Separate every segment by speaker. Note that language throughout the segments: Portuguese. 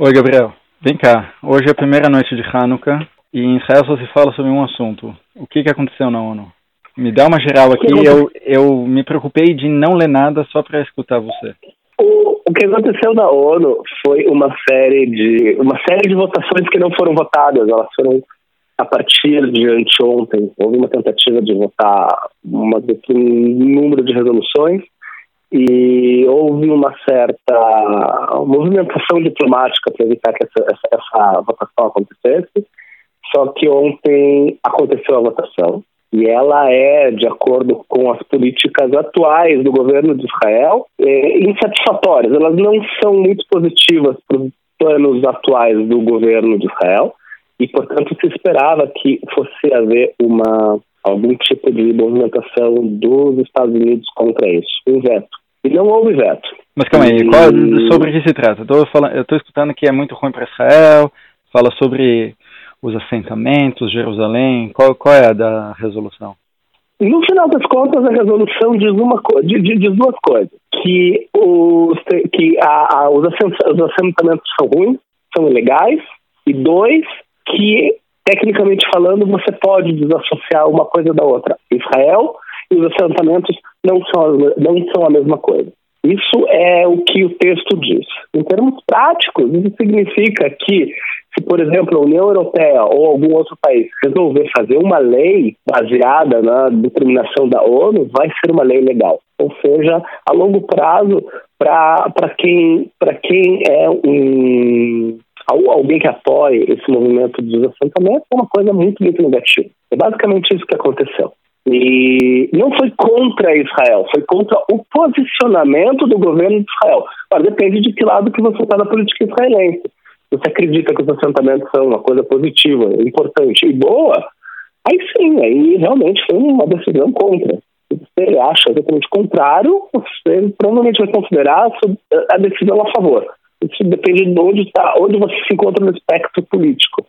Speaker 1: Oi, Gabriel. Vem cá. Hoje é a primeira noite de Hanukkah e em Israel só se fala sobre um assunto. O que, que aconteceu na ONU? Me dá uma geral aqui. Eu, eu me preocupei de não ler nada só para escutar você.
Speaker 2: O, o que aconteceu na ONU foi uma série de uma série de votações que não foram votadas. Elas foram a partir de anteontem. Houve uma tentativa de votar uma, um número de resoluções e houve uma certa movimentação diplomática para evitar que essa, essa, essa, votação acontecesse. Só que ontem aconteceu a votação e ela é, de acordo com as políticas atuais do governo de Israel, é, insatisfatórias. Elas não são muito positivas para os planos atuais do governo de Israel e, portanto, se esperava que fosse haver uma algum tipo de movimentação dos Estados Unidos contra isso, um veto. E não houve veto.
Speaker 1: Mas calma aí, e... qual, sobre o que se trata? Eu estou escutando que é muito ruim para Israel, fala sobre os assentamentos, Jerusalém, qual, qual é a da resolução?
Speaker 2: No final das contas, a resolução diz, uma, diz, diz duas coisas. Que, os, que a, a, os assentamentos são ruins, são ilegais, e dois, que tecnicamente falando, você pode desassociar uma coisa da outra. Israel e os assentamentos não são, não são a mesma coisa. Isso é o que o texto diz. Em termos práticos, isso significa que, se, por exemplo, a União Europeia ou algum outro país resolver fazer uma lei baseada na determinação da ONU, vai ser uma lei legal. Ou seja, a longo prazo, para quem, quem é um alguém que apoie esse movimento de desassentamento é uma coisa muito, muito negativa. É basicamente isso que aconteceu. E não foi contra Israel, foi contra o posicionamento do governo de Israel. Mas depende de que lado que você está na política israelense. Você acredita que os assentamentos são uma coisa positiva, importante e boa, aí sim, aí realmente foi uma decisão contra. Se você acha exatamente o contrário, você provavelmente vai considerar a decisão a favor. Isso depende de onde, está, onde você se encontra no espectro político.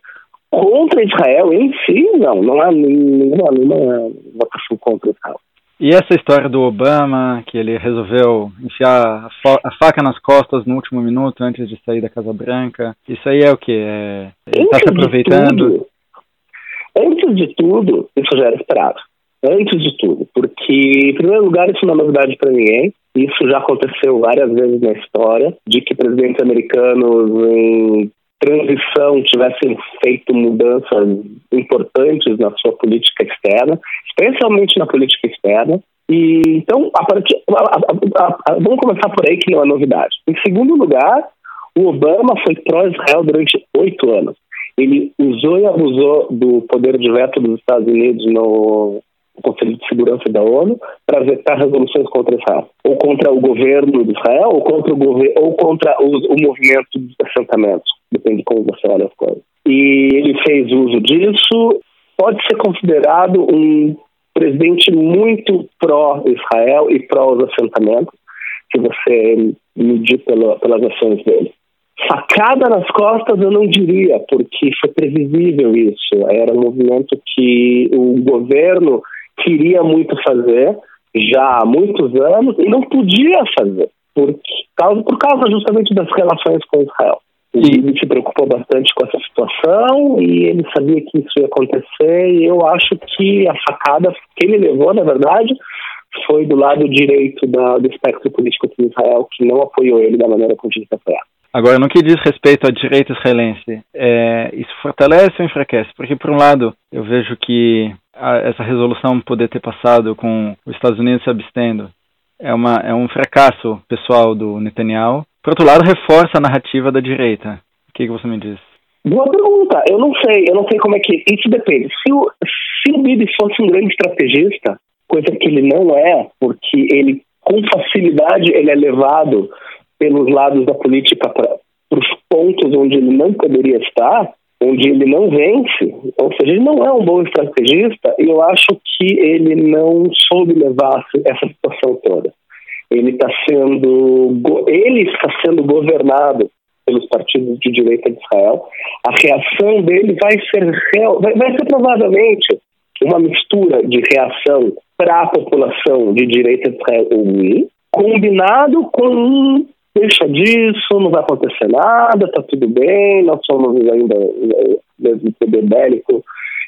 Speaker 2: Contra Israel em si, não, não há nenhuma, nenhuma votação contra Israel.
Speaker 1: E essa história do Obama, que ele resolveu enfiar a, faca nas costas no último minuto antes de sair da Casa Branca, isso aí é o que? É, ele está se aproveitando?
Speaker 2: Tudo, antes de tudo, isso já era esperado. Antes de tudo, porque, em primeiro lugar, isso não é novidade para ninguém. Isso já aconteceu várias vezes na história, de que presidentes americanos em transição tivessem feito mudanças importantes na sua política externa, especialmente na política externa. E então, a partir, a, a, a, vamos começar por aí que não é novidade. Em segundo lugar, o Obama foi pró-Israel durante oito anos. Ele usou e abusou do poder de veto dos Estados Unidos no, Conselho de Segurança da ONU para vetar resoluções contra Israel, ou contra o governo de Israel, ou contra o governo, ou contra o, movimento dos assentamentos, depende de como você olha as coisas. E ele fez uso disso, pode ser considerado um presidente muito pró-Israel e pró os assentamentos, se você medir pela, pelas ações dele. Facada nas costas eu não diria, porque foi previsível isso. Era um movimento que o governo queria muito fazer já há muitos anos e não podia fazer por causa, por causa justamente das relações com Israel. Ele se preocupou bastante com essa situação e ele sabia que isso ia acontecer e eu acho que a facada que ele levou, na verdade, foi do lado direito da, do espectro político de Israel, que não apoiou ele da maneira como tinha que apoiar.
Speaker 1: Agora, no que diz respeito à direita israelense, é, isso fortalece ou enfraquece? Porque, por um lado, eu vejo que a, essa resolução poder ter passado com os Estados Unidos se abstendo é, uma, é um fracasso pessoal do Netanyahu. Por outro lado, reforça a narrativa da direita. O que, que você me diz?
Speaker 2: Boa pergunta. Eu não sei, eu não sei como é que. Isso depende. Se o, se o Bibi fosse um grande estrategista, coisa que ele não é, porque ele, com facilidade, ele é levado pelos lados da política para os pontos onde ele não poderia estar, onde ele não vence, ou seja, ele não é um bom estrategista, e eu acho que ele não soube levar essa situação toda. Ele está sendo, ele está sendo governado pelos partidos de direita de Israel. A reação dele vai ser vai, vai ser provavelmente uma mistura de reação para a população de direita de Israel combinado com um deixa disso, não vai acontecer nada, tá tudo bem, nós somos ainda mesmo poder bélico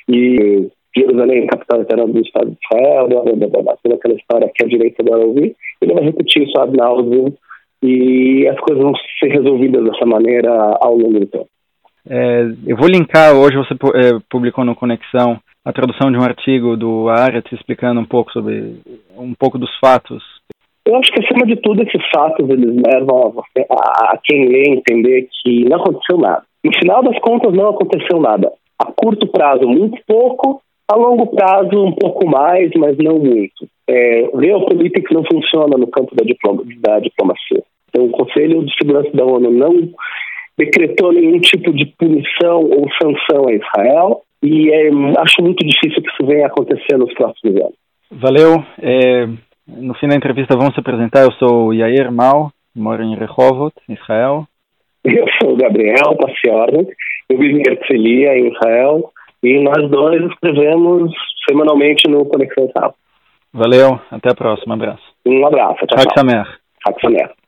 Speaker 2: e Jerusalém, capital eterna do Estado de Israel, blá, blá, blá, blá, toda aquela história que a direita vai ouvir, ele vai repetir isso ad nauseam e as coisas vão ser resolvidas dessa maneira ao longo do tempo.
Speaker 1: É, eu vou linkar, hoje você é, publicou no Conexão a tradução de um artigo do Aretz explicando um pouco sobre um pouco dos fatos.
Speaker 2: Eu acho que acima de tudo esses fatos eles levam a, a, quem lê entender que não aconteceu nada. No final das contas não aconteceu nada. A curto prazo muito pouco, a longo prazo um pouco mais, mas não muito. É, não funciona no campo da, diploma, da diplomacia. Então o Conselho de Segurança da ONU não decretou nenhum tipo de punição ou sanção a Israel e é, acho muito difícil que isso venha a acontecer nos próximos anos.
Speaker 1: Valeu. É, no fim da entrevista vamos se apresentar. Eu sou Yair Mal, moro em Rehovot, Israel.
Speaker 2: Eu sou o Gabriel Paciornik, eu vivo em Herzliya, em Israel, e nós dois escrevemos semanalmente no Conexão Israel.
Speaker 1: Valeu, até a próxima, um abraço.
Speaker 2: Um abraço, tchau,
Speaker 1: tchau. Samer.
Speaker 2: Samer.